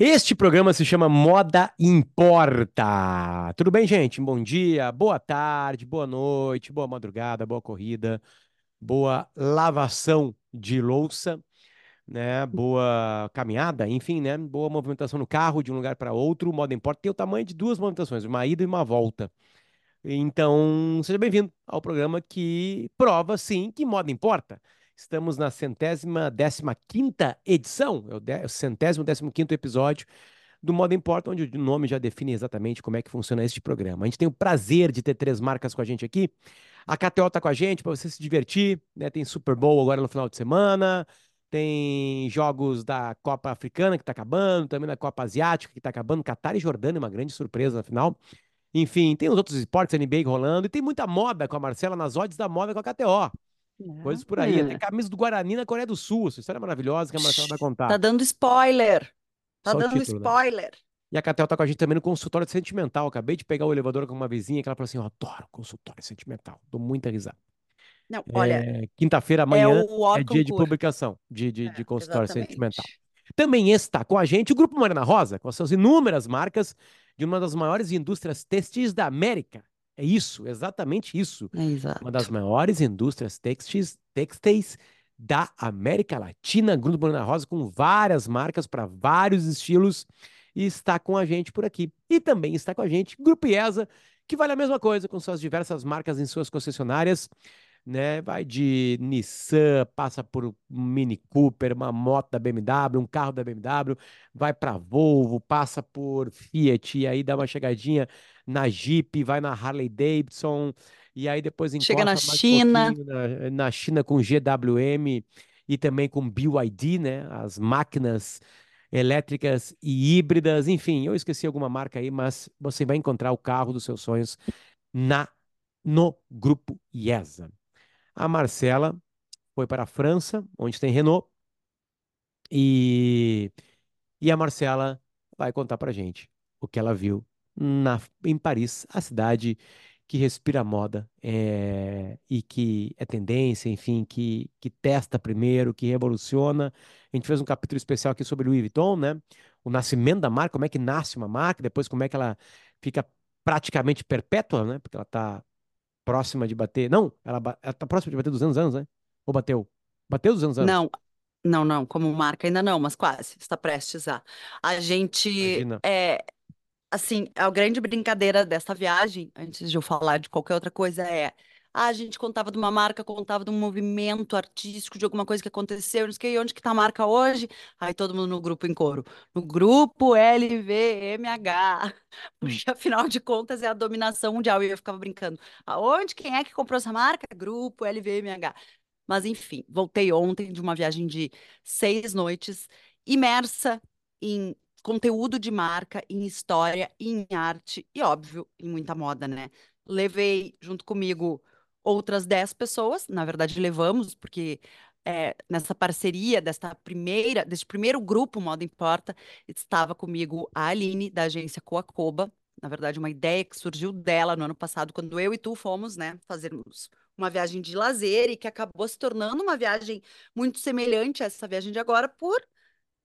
Este programa se chama Moda Importa. Tudo bem, gente? Bom dia, boa tarde, boa noite, boa madrugada, boa corrida, boa lavação de louça, né? Boa caminhada, enfim, né? Boa movimentação no carro de um lugar para outro. Moda Importa tem o tamanho de duas movimentações, uma ida e uma volta. Então, seja bem-vindo ao programa que prova, sim, que moda importa. Estamos na centésima, décima quinta edição, é o, de, o centésimo, décimo quinto episódio do Moda Importa, onde o nome já define exatamente como é que funciona este programa. A gente tem o prazer de ter três marcas com a gente aqui. A KTO está com a gente para você se divertir, né? Tem Super Bowl agora no final de semana, tem jogos da Copa Africana que está acabando, também da Copa Asiática que está acabando, Catar e Jordânia, uma grande surpresa na final. Enfim, tem os outros esportes NBA rolando e tem muita moda com a Marcela nas odds da moda com a KTO. Coisas por aí. Tem camisa do Guarani na Coreia do Sul. Essa história é maravilhosa que a Marcela vai contar. Tá dando spoiler. Tá Só dando título, né? spoiler. E a Catel tá com a gente também no consultório sentimental. Acabei de pegar o elevador com uma vizinha que ela falou assim: Eu adoro consultório sentimental. Dou muita risada. Não, olha, É, Quinta-feira, amanhã, o é dia de publicação de, de, É, de consultório exatamente. sentimental. Também está com a gente o Grupo Mariana Rosa, com as suas inúmeras marcas de uma das maiores indústrias textis da América. É isso, exatamente isso. É. Uma das maiores indústrias textis, da América Latina, Grupo Mariana Rosa, com várias marcas para vários estilos, e está com a gente por aqui. E também está com a gente Grupo IESA, que vale a mesma coisa, com suas diversas marcas em suas concessionárias, né? Vai de Nissan, passa por um Mini Cooper, uma moto da BMW, um carro da BMW, vai para Volvo, passa por Fiat, e aí dá uma chegadinha na Jeep, vai na Harley Davidson, e aí depois Chega na um China. pouquinho na, na China com GWM e também com BYD, né? As máquinas elétricas e híbridas, enfim, eu esqueci alguma marca aí, mas você vai encontrar o carro dos seus sonhos na no grupo IESA. A Marcela foi para a França, onde tem Renault, e, e a Marcela vai contar para gente o que ela viu na, em Paris, a cidade que respira moda é, e que é tendência, enfim, que, que testa primeiro, que revoluciona. A gente fez um capítulo especial aqui sobre Louis Vuitton, né? O nascimento da marca, como é que nasce uma marca, depois como é que ela fica praticamente perpétua, né? Porque ela está próxima de bater. Não, ela, ela tá próxima de bater 200 anos, né? Ou bateu? Bateu 200 anos? Não, não, não, como marca ainda não, mas quase, está prestes a. A gente, Imagina. é, assim, a grande brincadeira dessa viagem, antes de eu falar de qualquer outra coisa, é. Ah, A gente contava de uma marca, contava de um movimento artístico, de alguma coisa que aconteceu, não sei o quê, e onde que tá a marca hoje? Aí todo mundo no grupo em coro. No grupo LVMH. Porque afinal de contas é a dominação mundial. E eu ficava brincando. Aonde? Quem é que comprou essa marca? Grupo LVMH. Mas enfim, voltei ontem de uma viagem de seis noites, imersa em conteúdo de marca, em história, em arte e, óbvio, em muita moda, né? Levei junto comigo outras dez pessoas, na verdade levamos, porque é, nessa parceria desta primeira, deste primeiro grupo Moda Importa, estava comigo a Aline, da agência Coacoba, na verdade uma ideia que surgiu dela no ano passado, quando eu e tu fomos, né, fazermos uma viagem de lazer e que acabou se tornando uma viagem muito semelhante a essa viagem de agora, por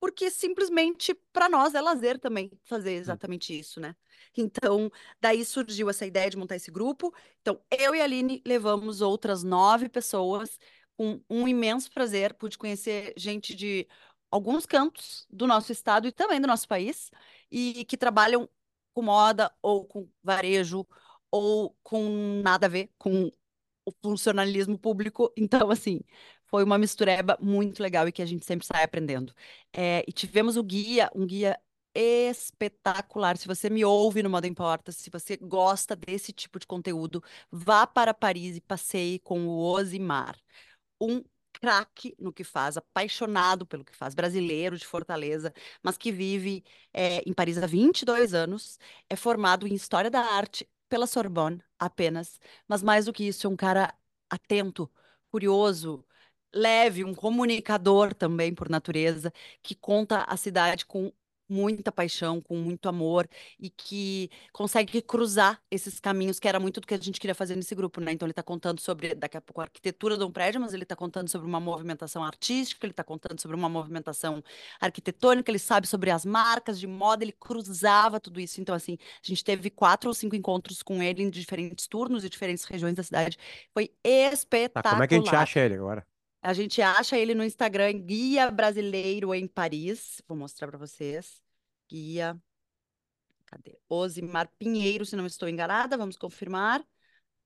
porque simplesmente para nós é lazer também fazer exatamente isso, né? Então, daí surgiu essa ideia de montar esse grupo. Então, eu e a Aline levamos outras nove pessoas com um imenso prazer. Pude conhecer gente de alguns cantos do nosso estado e também do nosso país, e que trabalham com moda ou com varejo ou com nada a ver com o funcionalismo público. Então, assim, foi uma mistureba muito legal e que a gente sempre sai aprendendo. É, e tivemos o guia, um guia espetacular. Se você me ouve no Moda Importa, se você gosta desse tipo de conteúdo, vá para Paris e passeie com o Osimar. Um craque no que faz, apaixonado pelo que faz, brasileiro de Fortaleza, mas que vive é, em Paris há 22 anos, é formado em História da Arte pela Sorbonne apenas, mas mais do que isso, é um cara atento, curioso, leve, um comunicador também por natureza, que conta a cidade com muita paixão, com muito amor e que consegue cruzar esses caminhos, que era muito do que a gente queria fazer nesse grupo, né? Então ele está contando sobre, daqui a pouco, a arquitetura de um prédio, mas ele está contando sobre uma movimentação artística, ele está contando sobre uma movimentação arquitetônica, ele sabe sobre as marcas de moda, ele cruzava tudo isso. Então, assim, a gente teve quatro ou cinco encontros com ele em diferentes turnos e diferentes regiões da cidade. Foi espetacular. Tá, como é que a gente acha ele agora? A gente acha ele no Instagram, Guia Brasileiro em Paris. Vou mostrar para vocês. Guia. Cadê? Osimar Pinheiro, se não estou enganada, vamos confirmar.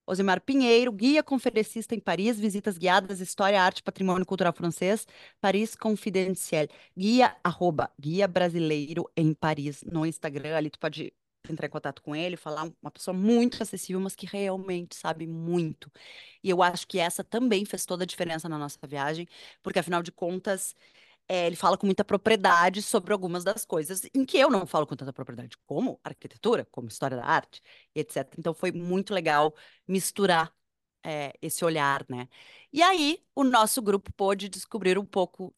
Osimar Pinheiro, guia conferencista em Paris, visitas guiadas, história, arte, patrimônio cultural francês, Paris Confidencial. Guia, arroba, guia brasileiro em Paris, no Instagram, ali tu pode entrar em contato com ele, falar uma pessoa muito acessível, mas que realmente sabe muito. E eu acho que essa também fez toda a diferença na nossa viagem, porque afinal de contas, é, ele fala com muita propriedade sobre algumas das coisas em que eu não falo com tanta propriedade, como arquitetura, como história da arte, etc. Então foi muito legal misturar é, esse olhar, né? E aí o nosso grupo pôde descobrir um pouco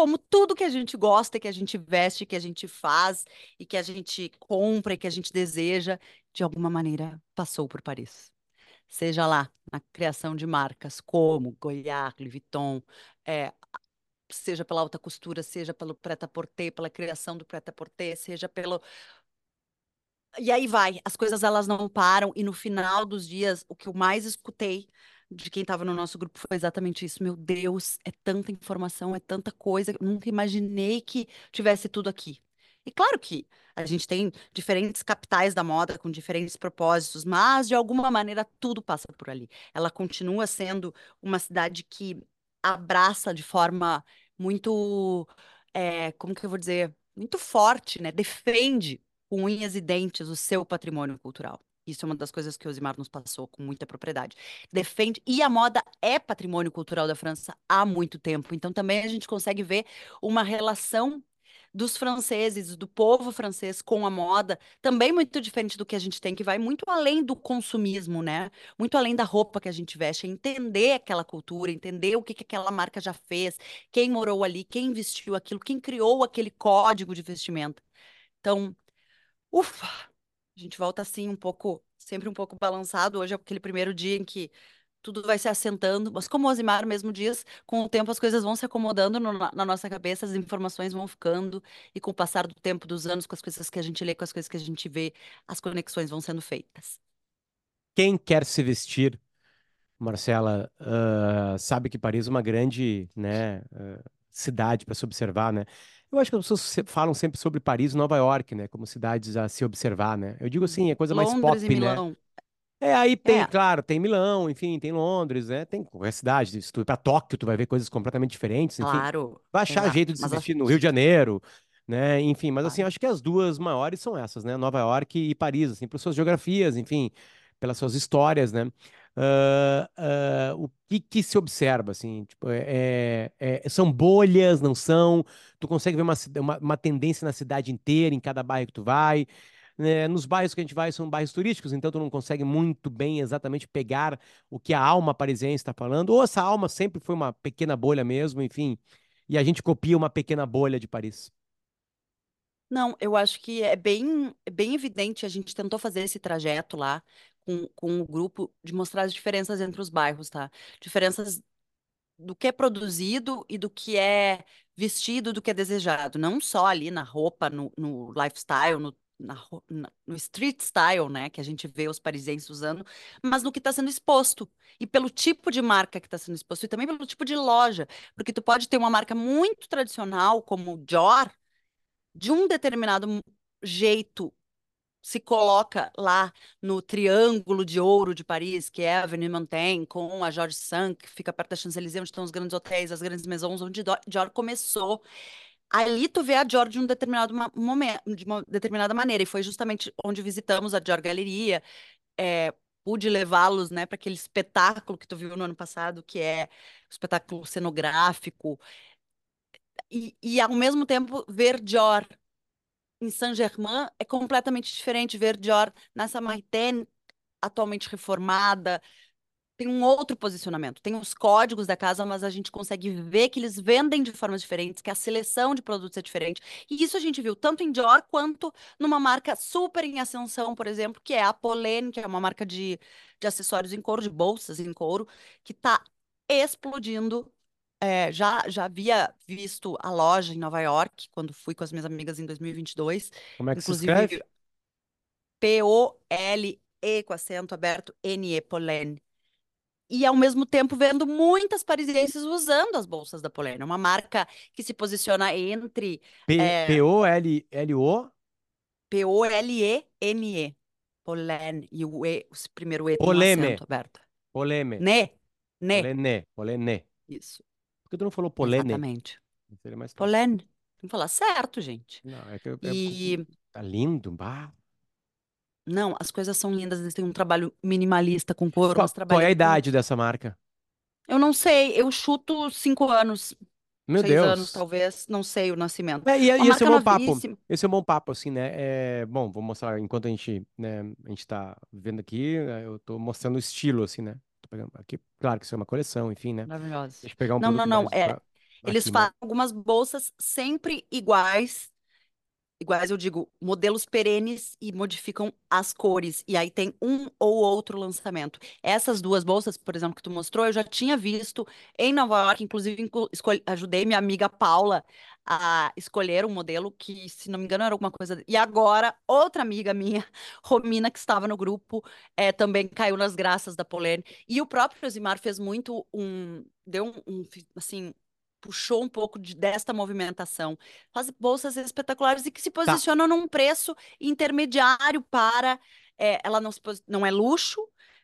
como tudo que a gente gosta, que a gente veste, que a gente faz e que a gente compra e que a gente deseja, de alguma maneira passou por Paris. Seja lá na criação de marcas como Goiás, Louis Vuitton, é, seja pela alta costura, seja pelo prêt-à-porter, pela criação do prêt-à-porter, seja pelo e aí vai, as coisas elas não param e no final dos dias o que eu mais escutei de quem estava no nosso grupo foi exatamente isso. Meu Deus, é tanta informação, é tanta coisa, eu nunca imaginei que tivesse tudo aqui. E claro que a gente tem diferentes capitais da moda com diferentes propósitos, mas de alguma maneira tudo passa por ali. Ela continua sendo uma cidade que abraça de forma muito, é, como que eu vou dizer, muito forte, né? Defende com unhas e dentes o seu patrimônio cultural. Isso é uma das coisas que o Osimar nos passou com muita propriedade. Defende. E a moda é patrimônio cultural da França há muito tempo. Então também a gente consegue ver uma relação dos franceses, do povo francês com a moda, também muito diferente do que a gente tem, que vai muito além do consumismo, né? Muito além da roupa que a gente veste, é entender aquela cultura, entender o que, que aquela marca já fez, quem morou ali, quem vestiu aquilo, quem criou aquele código de vestimenta. Então, ufa, a gente volta assim um pouco, sempre um pouco balançado. Hoje é aquele primeiro dia em que tudo vai se assentando, mas como o Osimar mesmo diz, com o tempo as coisas vão se acomodando no, na nossa cabeça, as informações vão ficando, e com o passar do tempo, dos anos, com as coisas que a gente lê, com as coisas que a gente vê, as conexões vão sendo feitas. Quem quer se vestir, Marcela, uh, sabe que Paris é uma grande né, uh, cidade para se observar, né? Eu acho que as pessoas falam sempre sobre Paris e Nova York, né? Como cidades a se observar, né? Eu digo assim, é coisa mais Londres pop, e né? É, aí tem, É, claro, tem Milão, enfim, tem Londres, né? Tem qualquer cidade. Se tu ir pra Tóquio, tu vai ver coisas completamente diferentes, enfim. claro, Vai achar exato. jeito de se vestir no Rio de Janeiro, né? Enfim, mas assim, acho que as duas maiores são essas, né? Nova York e Paris, assim, por suas geografias, enfim, pelas suas histórias, né? Ah, o que que se observa, assim, tipo, é, é- é- são bolhas, não são? Tu consegue ver uma, uma, uma tendência na cidade inteira, em cada bairro que tu vai? né? Nos bairros que a gente vai são bairros turísticos, então tu não consegue muito bem exatamente pegar o que a alma parisiense está falando, ou essa alma sempre foi uma pequena bolha mesmo, enfim, e a gente copia uma pequena bolha de Paris. Não, eu acho que é bem, é bem evidente, a gente tentou fazer esse trajeto lá com, com o grupo, de mostrar as diferenças entre os bairros, tá? Diferenças do que é produzido e do que é vestido, do que é desejado. Não só ali na roupa, no, no lifestyle, no, na no street style, né? Que a gente vê os parisienses usando, mas no que está sendo exposto. E pelo tipo de marca que está sendo exposto, e também pelo tipo de loja. Porque tu pode ter uma marca muito tradicional, como Dior, de um determinado jeito se coloca lá no Triângulo de Ouro de Paris, que é a Avenue Montaigne, com a Georges V, que fica perto da Champs-Élysées, onde estão os grandes hotéis, as grandes maisons, onde Dior começou. Ali tu vê a Dior de um determinado momento, de uma determinada maneira, e foi justamente onde visitamos a Dior Galeria, é, pude levá-los, né, para aquele espetáculo que tu viu no ano passado, que é o espetáculo cenográfico, e, e ao mesmo tempo ver Dior em Saint-Germain é completamente diferente ver Dior na Samaritaine, atualmente reformada, tem um outro posicionamento. Tem os códigos da casa, mas a gente consegue ver que eles vendem de formas diferentes, que a seleção de produtos é diferente. E isso a gente viu tanto em Dior quanto numa marca super em ascensão, por exemplo, que é a Polene, que é uma marca de, de acessórios em couro, de bolsas em couro, que está explodindo. É, já, já havia visto a loja em Nova York, quando fui com as minhas amigas em 2022. Como é que se Inclusive, escreve? P-O-L-E com acento aberto, N-E, Polene. E ao mesmo tempo vendo muitas parisienses usando as bolsas da Polene. Uma marca que se posiciona entre P- é, P-O-L-L-O? P-O-L-E-N-E. Polene. E o E, o primeiro E tem um Poleme. acento aberto. Poleme. Ne. Ne. Polene. Polene. Isso. Por que tu não falou polene? Exatamente. Seria mais fácil. Polene. Tem que falar certo, gente. Não, é que eu, é- E tá lindo. Bah. não, as coisas são lindas. Eles têm um trabalho minimalista com couro, Qual, mas qual é a trabalham com... idade dessa marca? Eu não sei, eu chuto cinco anos, Meu seis anos, Deus. talvez. Não sei o nascimento. É, e, Uma e esse é um bom papo. novíssima. Esse é um bom papo, assim, né? É, bom, vou mostrar, enquanto a gente, né, a gente tá vendo aqui, né, eu tô mostrando o estilo, assim, né? Pegando aqui, claro que isso é uma coleção, enfim, né? Maravilhosa. Deixa eu pegar um Não, não, não. É, pra- eles né? fazem algumas bolsas sempre iguais. Iguais, eu digo, modelos perenes e modificam as cores. E aí tem um ou outro lançamento. Essas duas bolsas, por exemplo, que tu mostrou, eu já tinha visto em Nova York. Inclusive, ajudei minha amiga Paula a escolher um modelo que, se não me engano, era alguma coisa. E agora, outra amiga minha, Romina, que estava no grupo, eh, também caiu nas graças da Polene. E o próprio Josimar fez muito um. Deu um, um, assim. Puxou um pouco de- desta movimentação. Faz bolsas espetaculares e que se Tá, posicionam num preço intermediário para. eh, ela não, se não é luxo,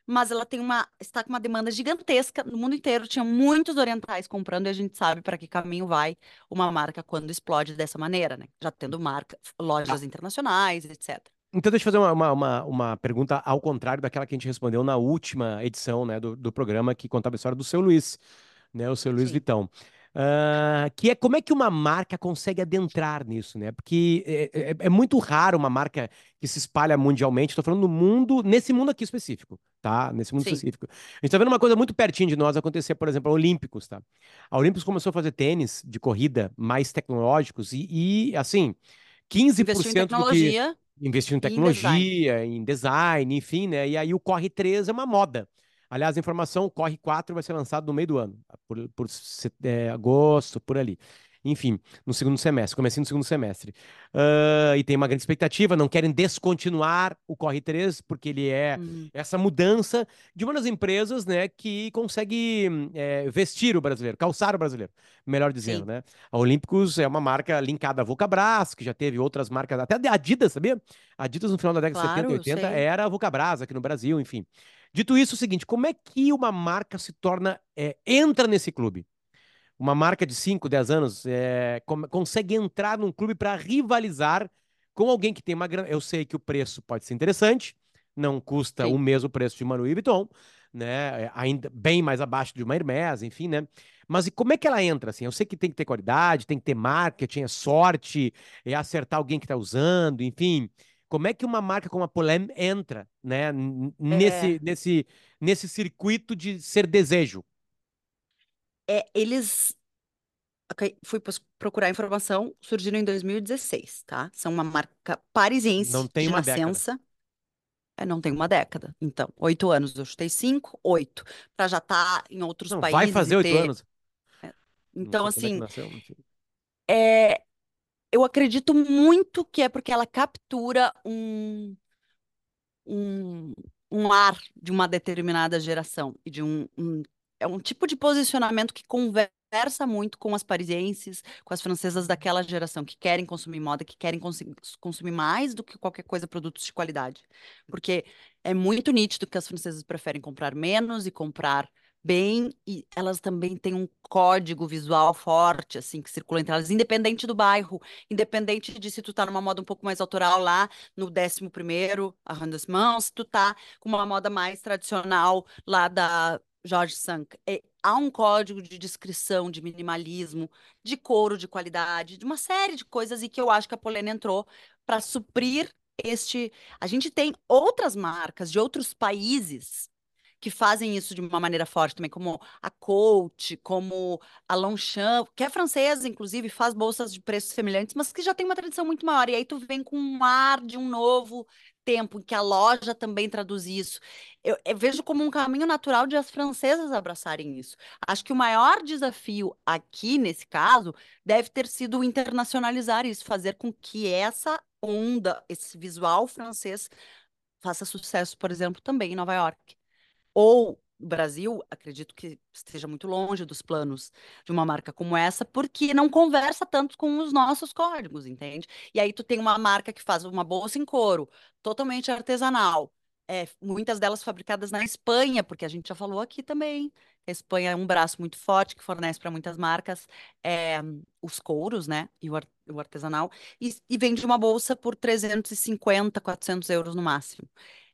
mas ela tem uma. Está com uma demanda gigantesca no mundo inteiro. Tinha muitos orientais comprando e a gente sabe para que caminho vai uma marca quando explode dessa maneira, né? Já tendo marca, tá. lojas internacionais, etc. Então, deixa eu fazer uma, uma, uma, uma pergunta ao contrário daquela que a gente respondeu na última edição, né, do, do programa que contava a história do seu Luiz, né, o seu Luiz Sim, Vitão. Ah, que é como é que uma marca consegue adentrar nisso, né? Porque é, é- é muito raro uma marca que se espalha mundialmente. Estou falando no mundo, nesse mundo aqui específico, tá? Nesse mundo sim, específico. A gente tá vendo uma coisa muito pertinho de nós acontecer, por exemplo, a Olímpicos, tá? A Olímpicos começou a fazer tênis de corrida mais tecnológicos e, e assim, investiu em 15% do que tecnologia investiu em e em design. tecnologia, em design, enfim, né? E aí o Corre 3 é uma moda. Aliás, a informação, o Corre 4 vai ser lançado no meio do ano, por, por é, agosto, por ali. Enfim, no segundo semestre, comecinho no segundo semestre. Ah, e tem uma grande expectativa, não querem descontinuar o Corre 3, porque ele é Uhum. essa mudança de uma das empresas, né, que consegue é, vestir o brasileiro, calçar o brasileiro, melhor dizendo, Sim, né? A Olímpicos é uma marca linkada à Vulcabras, que já teve outras marcas, até a Adidas, sabia? A Adidas no final da década de 70 e claro, 80 sei. era a Vulcabras aqui no Brasil, enfim. Dito isso, é o seguinte, como é que uma marca se torna, é, entra nesse clube? Uma marca de 5, 10 anos é, consegue entrar num clube para rivalizar com alguém que tem uma grana. Eu sei que o preço pode ser interessante, não custa o Sim. mesmo preço de uma Louis Vuitton, né? é Ainda bem mais abaixo de uma Hermès, enfim, né? Mas e como é que ela entra assim? Eu sei que tem que ter qualidade, tem que ter marketing, é sorte, é acertar alguém que está usando, enfim. Como é que uma marca como a Polem entra, né, n- nesse, É, nesse, nesse circuito de ser desejo? é, eles. ok, Fui procurar informação, surgiram em 2016, tá? São uma marca Não parisiense tem de uma década. nascença. É, não tem uma década. Então, oito anos. Eu chutei cinco, oito. Para já estar em outros Não, vai países fazer e oito ter. anos. é. Não Então, é assim, é, eu acredito muito que é porque ela captura um, um, um ar de uma determinada geração e de um, um- é um tipo de posicionamento que conversa muito com as parisienses, com as francesas daquela geração que querem consumir moda, que querem consi- consumir mais do que qualquer coisa produtos de qualidade, porque é muito nítido que as francesas preferem comprar menos e comprar bem e elas também têm um código visual forte assim que circula entre elas, independente do bairro, independente de se tu tá numa moda um pouco mais autoral lá no décimo primeiro arrondissement, se tu tá com uma moda mais tradicional lá da George Sank. É, há um código de descrição, de minimalismo, de couro de qualidade, de uma série de coisas e que eu acho que a Polene entrou para suprir este. A gente tem outras marcas de outros países que fazem isso de uma maneira forte também, como a Coach, como a Longchamp, que é francesa, inclusive, faz bolsas de preços semelhantes, mas que já tem uma tradição muito maior. E aí tu vem com um ar de um novo tempo em que a loja também traduz isso. Eu, eu, vejo como um caminho natural de as francesas abraçarem isso. Acho que o maior desafio aqui, nesse caso, deve ter sido internacionalizar isso, fazer com que essa onda, esse visual francês, faça sucesso, por exemplo, também em Nova York. Ou o Brasil, acredito que esteja muito longe dos planos de uma marca como essa, porque não conversa tanto com os nossos códigos, entende? E aí tu tem uma marca que faz uma bolsa em couro, totalmente artesanal, é, muitas delas fabricadas na Espanha, porque a gente já falou aqui também. A Espanha é um braço muito forte que fornece para muitas marcas é, os couros, né? E o, ar, o artesanal. E, e, vende uma bolsa por 350, 400 euros no máximo.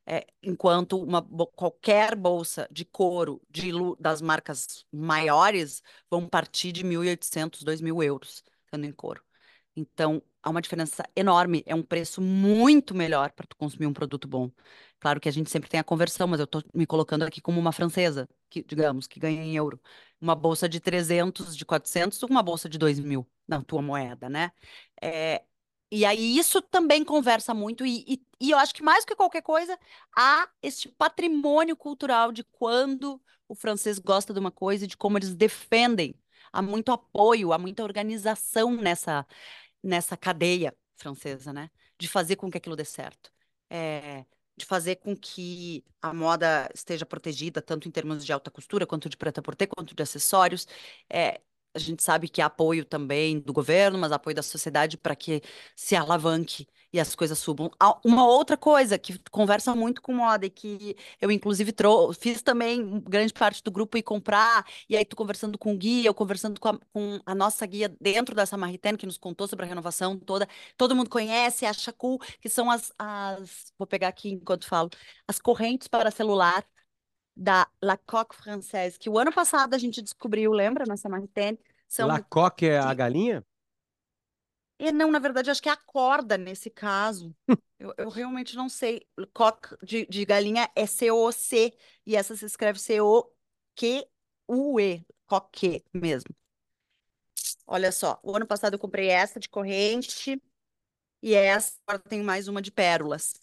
É, enquanto uma, qualquer bolsa de couro de, das marcas maiores vão partir de 1.800, 2.000 euros, sendo em couro. Então, há uma diferença enorme. É um preço muito melhor para tu consumir um produto bom. Claro que a gente sempre tem a conversão, mas eu estou me colocando aqui como uma francesa, que, digamos, que ganha em euro. Uma bolsa de 300, de 400, uma bolsa de 2 mil na tua moeda, né? É, e aí isso também conversa muito, e, e, e, eu acho que mais que qualquer coisa, há este patrimônio cultural de quando o francês gosta de uma coisa e de como eles defendem. Há muito apoio, há muita organização nessa, nessa cadeia francesa, né? De fazer com que aquilo dê certo. É, de fazer com que a moda esteja protegida, tanto em termos de alta costura, quanto de preta por ter, quanto de acessórios. É, a gente sabe que há apoio também do governo, mas apoio da sociedade para que se alavanque e as coisas subam. Uma outra coisa que conversa muito com moda e que eu, inclusive, fiz também grande parte do grupo ir comprar, e aí tu conversando com o guia, eu conversando com a, com a nossa guia dentro dessa Marritene, que nos contou sobre a renovação toda. Todo mundo conhece, acha cool, que são as, as vou pegar aqui enquanto falo, as correntes para celular da La Coque Française, que o ano passado a gente descobriu, lembra, nessa Marritene? São La Coque é a galinha? E não, na verdade, acho que é a corda nesse caso. eu, eu realmente não sei. Coque de, de galinha é C-O-C, e essa se escreve C-O-Q-U-E, coque mesmo. Olha só, o ano passado eu comprei essa de corrente e essa agora tem mais uma de pérolas.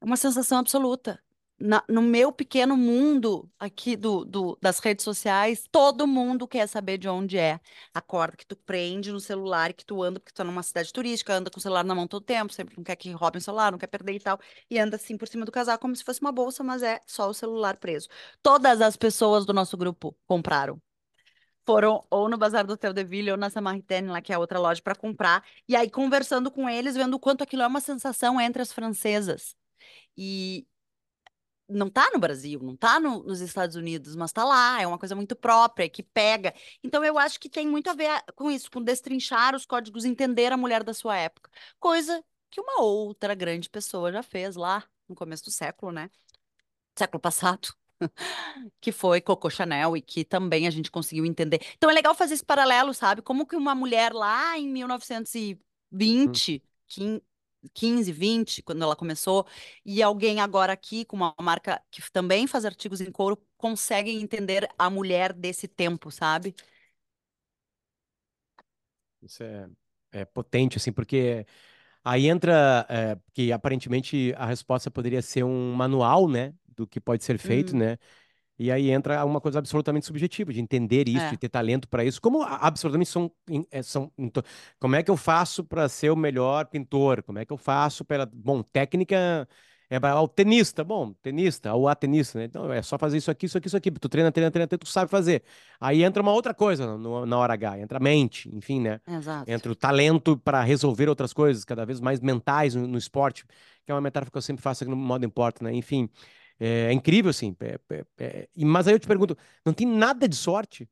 É uma sensação absoluta na, no meu pequeno mundo aqui do, do, das redes sociais, todo mundo quer saber de onde é a corda que tu prende no celular que tu anda, porque tu tá numa cidade turística, anda com o celular na mão todo tempo, sempre não quer que roubem o celular, não quer perder e tal, e anda assim por cima do casaco como se fosse uma bolsa, mas é só o celular preso. Todas as pessoas do nosso grupo compraram. Foram ou no Bazar do Hotel de Ville ou na Samaritaine, lá que é a outra loja, para comprar. E aí, conversando com eles, vendo o quanto aquilo é uma sensação entre as francesas. E, não tá no Brasil, não tá no, nos Estados Unidos, mas tá lá, é uma coisa muito própria, que pega. Então eu acho que tem muito a ver com isso, com destrinchar os códigos, entender a mulher da sua época. Coisa que uma outra grande pessoa já fez lá no começo do século, né? Século passado. que foi Coco Chanel e que também a gente conseguiu entender. Então é legal fazer esse paralelo, sabe? Como que uma mulher lá em 1920, hum. 15, 20, quando ela começou, e alguém agora aqui com uma marca que também faz artigos em couro, consegue entender a mulher desse tempo, sabe? Isso é, é potente, assim, porque aí entra é, que aparentemente a resposta poderia ser um manual, né, do que pode ser feito, hum. né? E aí entra uma coisa absolutamente subjetiva, de entender isso, é. de ter talento para isso. Como absolutamente são, é, são. Como é que eu faço para ser o melhor pintor? Como é que eu faço para. Bom, técnica. É o tenista, bom, tenista, ou a tenista, né? Então é só fazer isso aqui, isso aqui, isso aqui. Tu treina, treina, treina, tu sabe fazer. Aí entra uma outra coisa no, na hora H, entra a mente, enfim, né? Exato. Entra o talento para resolver outras coisas, cada vez mais mentais no, no, esporte, que é uma metáfora que eu sempre faço aqui no modo importa, né? Enfim. É, é incrível, assim. É, mas aí eu te pergunto, não tem nada de sorte?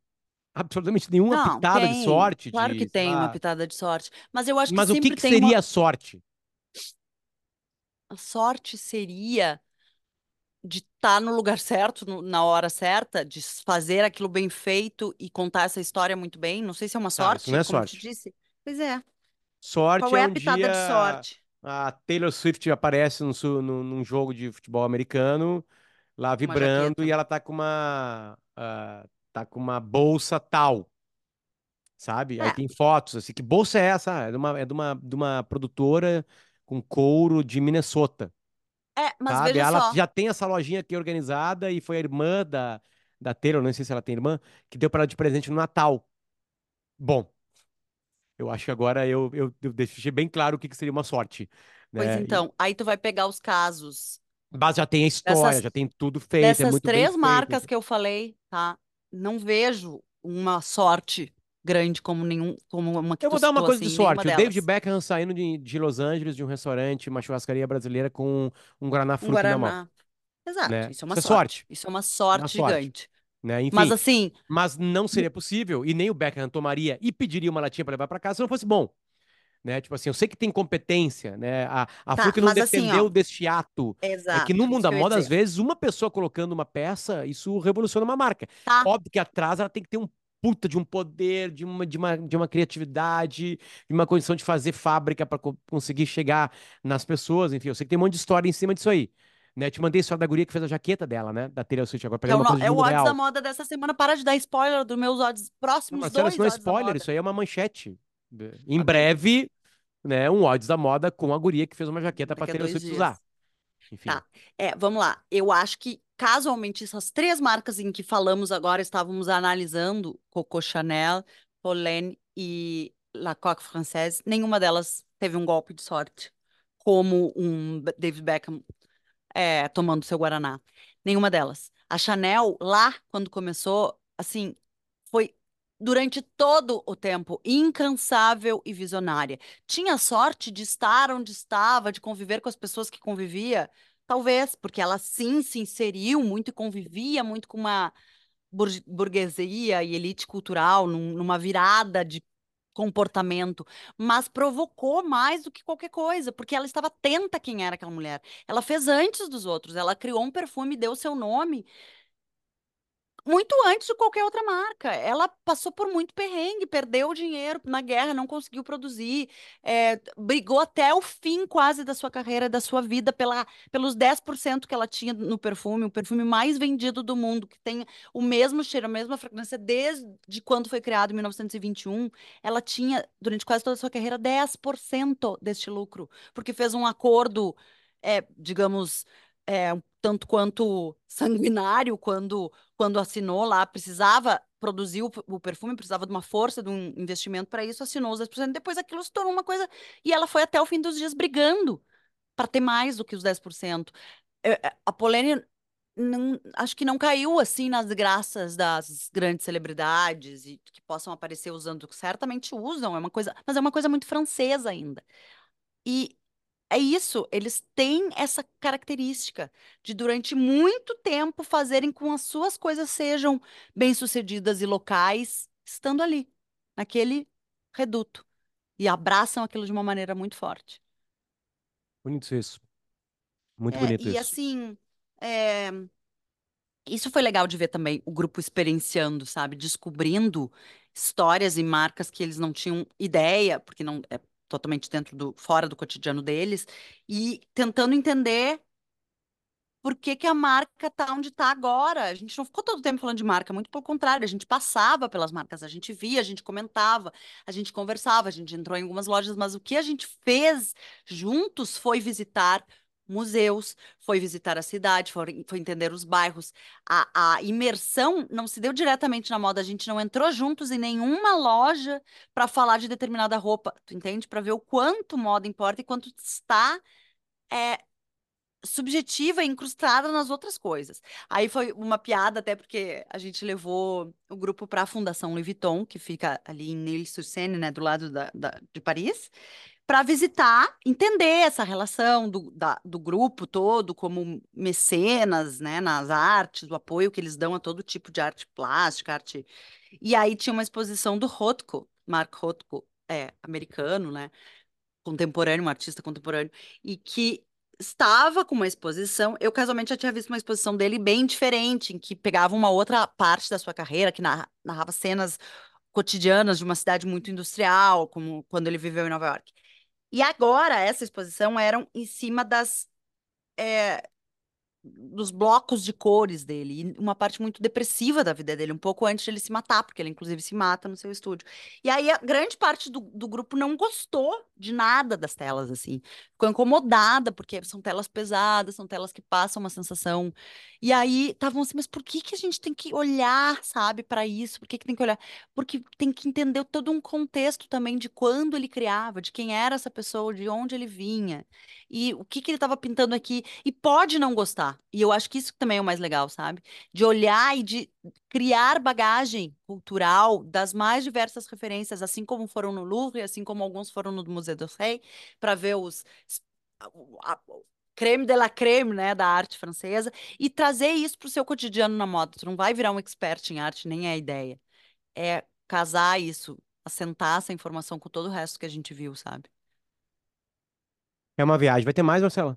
Absolutamente nenhuma não, pitada tem. de sorte? Claro de, que tem uma pitada de sorte. Mas eu acho que Mas o que, que seria uma... a sorte? A sorte seria de estar tá no lugar certo, no, na hora certa, de fazer aquilo bem feito e contar essa história muito bem. Não sei se é uma sorte, tá, não é como sorte. Pois é. Sorte Qual é, é um a pitada dia... de sorte? A Taylor Swift aparece no, no, num jogo de futebol americano lá vibrando e ela tá com uma ah, tá com uma bolsa tal, sabe? Aí É, tem fotos assim, que bolsa é essa? É de uma é de uma, de uma produtora com couro de Minnesota, é, mas sabe? veja Ela só. já tem essa lojinha aqui organizada e foi a irmã da da Taylor, não sei se ela tem irmã, que deu para ela de presente no Natal. Bom, eu acho que agora eu, eu, eu deixei bem claro o que que seria uma sorte, Pois né? E, então, aí tu vai pegar os casos mas já tem a história, dessas, já tem tudo feito, é dessas muito bem três feito. marcas que eu falei, tá? Não vejo uma sorte grande como nenhum, como uma que Eu vou dar uma citou coisa de assim, nenhuma sorte. O David. Beckham saindo de, de Los Angeles, de um restaurante, uma churrascaria brasileira com um Guaraná Um Fruc na mão. Exato, né? isso é uma Isso é sorte. sorte, Isso é uma uma sorte sorte, gigante. Né? Mas Enfim, assim, mas não seria possível e nem o Beckham tomaria e pediria uma latinha para levar para casa se não fosse bom, né? Tipo assim, eu sei que tem competência, né? A, a tá, Fruc não mas assim, dependeu deste ato. É que no exato, mundo da moda, às vezes, uma pessoa colocando uma peça, isso revoluciona uma marca. Tá, Óbvio que atrás ela tem que ter um puta de um poder, de uma, de uma, de uma criatividade, de uma condição de fazer fábrica para conseguir chegar nas pessoas. Enfim, eu sei que tem um monte de história em cima disso aí. Né? Te mandei história da guria que fez a jaqueta dela, né? Da Taylor Swift, agora que é uma coisa é o odds da real. moda dessa semana. Para de dar spoiler dos meus odds, Não, próximos Marcelo, isso dois não é da spoiler, isso aí é uma manchete. Em breve, né? Um odds da moda com a guria que fez uma jaqueta pra daqui a Taylor Swift usar. Enfim. Tá. É, vamos lá. Eu acho que, casualmente, essas três marcas em que falamos agora, estávamos analisando, Coco Chanel, Polène e La Coque Française, nenhuma delas teve um golpe de sorte, como um David Beckham é, tomando seu Guaraná. Nenhuma delas. A Chanel, lá, quando começou, assim, foi durante todo o tempo incansável e visionária. Tinha sorte de estar onde estava, de conviver com as pessoas que convivia? Talvez, porque ela sim se inseriu muito e convivia muito com uma bur- burguesia e elite cultural, num- numa virada de comportamento, mas provocou mais do que qualquer coisa, porque ela estava atenta a quem era aquela mulher. Ela fez antes dos outros, ela criou um perfume, deu seu nome muito antes de qualquer outra marca. Ela passou por muito perrengue, perdeu dinheiro na guerra, não conseguiu produzir, é, brigou até o fim quase da sua carreira, da sua vida, pela, pelos 10% que ela tinha no perfume, o perfume mais vendido do mundo, que tem o mesmo cheiro, a mesma fragrância desde quando foi criado, em 1921. Ela tinha, durante quase toda a sua carreira, 10% deste lucro, porque fez um acordo, é, digamos, é, tanto quanto sanguinário quando quando assinou lá, precisava produzir o, o perfume, precisava de uma força, de um investimento para isso, assinou os 10%. Depois aquilo se tornou uma coisa. E ela foi até o fim dos dias brigando para ter mais do que os 10%. É, é, A Polênia não, acho que não caiu assim nas graças das grandes celebridades e que possam aparecer usando, certamente usam, é uma coisa, mas é uma coisa muito francesa ainda. E é isso, eles têm essa característica de, durante muito tempo, fazerem com as suas coisas sejam bem-sucedidas e locais, estando ali, naquele reduto, e abraçam aquilo de uma maneira muito forte. Bonito isso. Muito É, bonito e isso. assim, é, isso foi legal de ver também o grupo experienciando, sabe? Descobrindo histórias e marcas que eles não tinham ideia, porque não é totalmente dentro do, fora do cotidiano deles, e tentando entender por que que a marca tá onde tá agora. A gente não ficou todo o tempo falando de marca, muito pelo contrário, a gente passava pelas marcas, a gente via, a gente comentava, a gente conversava, a gente entrou em algumas lojas, mas o que a gente fez juntos foi visitar museus, foi visitar a cidade, foi, foi entender os bairros. A, a imersão não se deu diretamente na moda, a gente não entrou juntos em nenhuma loja para falar de determinada roupa, tu entende? Para ver o quanto moda importa e quanto está é, subjetiva e incrustada nas outras coisas. Aí foi uma piada, até porque a gente levou o grupo para a Fundação Louis Vuitton, que fica ali em Neuilly-sur-Seine, né, do lado da, da- de Paris, para visitar, entender essa relação do, da- do grupo todo, como mecenas, né, nas artes, o apoio que eles dão a todo tipo de arte plástica, arte. E aí tinha uma exposição do Rothko, Mark Rothko, é, americano, né? contemporâneo, um artista contemporâneo, e que estava com uma exposição. Eu casualmente já tinha visto uma exposição dele bem diferente, em que pegava uma outra parte da sua carreira, que narra- narrava cenas cotidianas de uma cidade muito industrial, como quando ele viveu em Nova York. E agora essa exposição era em cima das dos blocos de cores dele, e uma parte muito depressiva da vida dele, um pouco antes de ele se matar, porque ele inclusive se mata no seu estúdio. E aí a grande parte do, do grupo não gostou de nada das telas, assim. Ficou incomodada, porque são telas pesadas, são telas que passam uma sensação. E aí estavam assim, mas por que que a gente tem que olhar, sabe, para isso? Por que que tem que olhar? Porque tem que entender todo um contexto também de quando ele criava, de quem era essa pessoa, de onde ele vinha e o que que ele estava pintando aqui. E pode não gostar. E eu acho que isso também é o mais legal, sabe? De olhar e de criar bagagem cultural das mais diversas referências, assim como foram no Louvre, assim como alguns foram no Museu d'Orsay, para ver os creme de la creme, né, da arte francesa, e trazer isso para o seu cotidiano na moda. Tu não vai virar um expert em arte, nem é a ideia. É casar isso, assentar essa informação com todo o resto que a gente viu, sabe? É uma viagem. Vai ter mais, Marcela?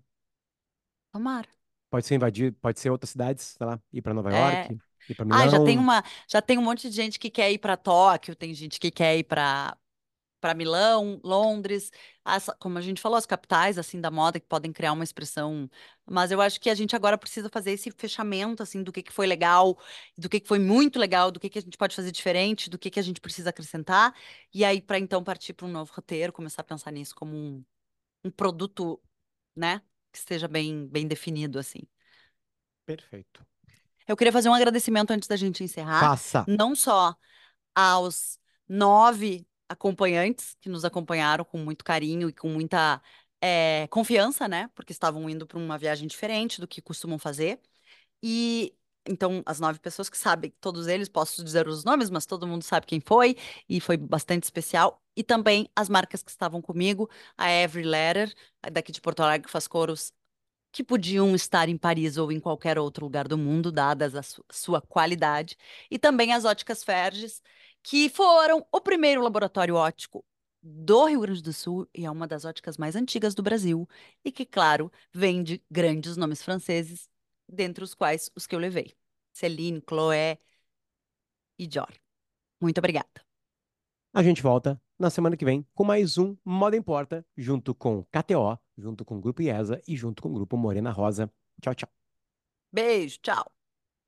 Tomara. Pode ser invadir, pode ser outras cidades, sei lá, ir pra Nova É. York, ir pra Ah, já tem Milão. uma, já tem um monte de gente que quer ir para Tóquio, tem gente que quer ir para para Milão, Londres, as- como a gente falou, as capitais assim da moda que podem criar uma expressão. Mas eu acho que a gente agora precisa fazer esse fechamento assim do que que foi legal, do que que foi muito legal, do que que a gente pode fazer diferente, do que que a gente precisa acrescentar, e aí para então partir para um novo roteiro, começar a pensar nisso como um, um produto, né, que esteja bem bem definido assim. Perfeito. Eu queria fazer um agradecimento antes da gente encerrar, Faça. não só aos nove acompanhantes que nos acompanharam com muito carinho e com muita eh, confiança, né? Porque estavam indo para uma viagem diferente do que costumam fazer. E então, as nove pessoas que sabem, todos eles, posso dizer os nomes, mas todo mundo sabe quem foi, e foi bastante especial. E também as marcas que estavam comigo, a Every Letter, daqui de Porto Alegre, faz coros que podiam estar em Paris ou em qualquer outro lugar do mundo, dadas a su- sua qualidade, e também as óticas Ferges, que foram o primeiro laboratório óptico do Rio Grande do Sul e é uma das óticas mais antigas do Brasil, e que, claro, vende grandes nomes franceses, dentre os quais os que eu levei: Celine, Chloé e Dior. Muito obrigada. A gente volta na semana que vem com mais um Moda Importa, junto com KTO, junto com o Grupo IESA e junto com o Grupo Morena Rosa. Tchau, tchau. Beijo, tchau.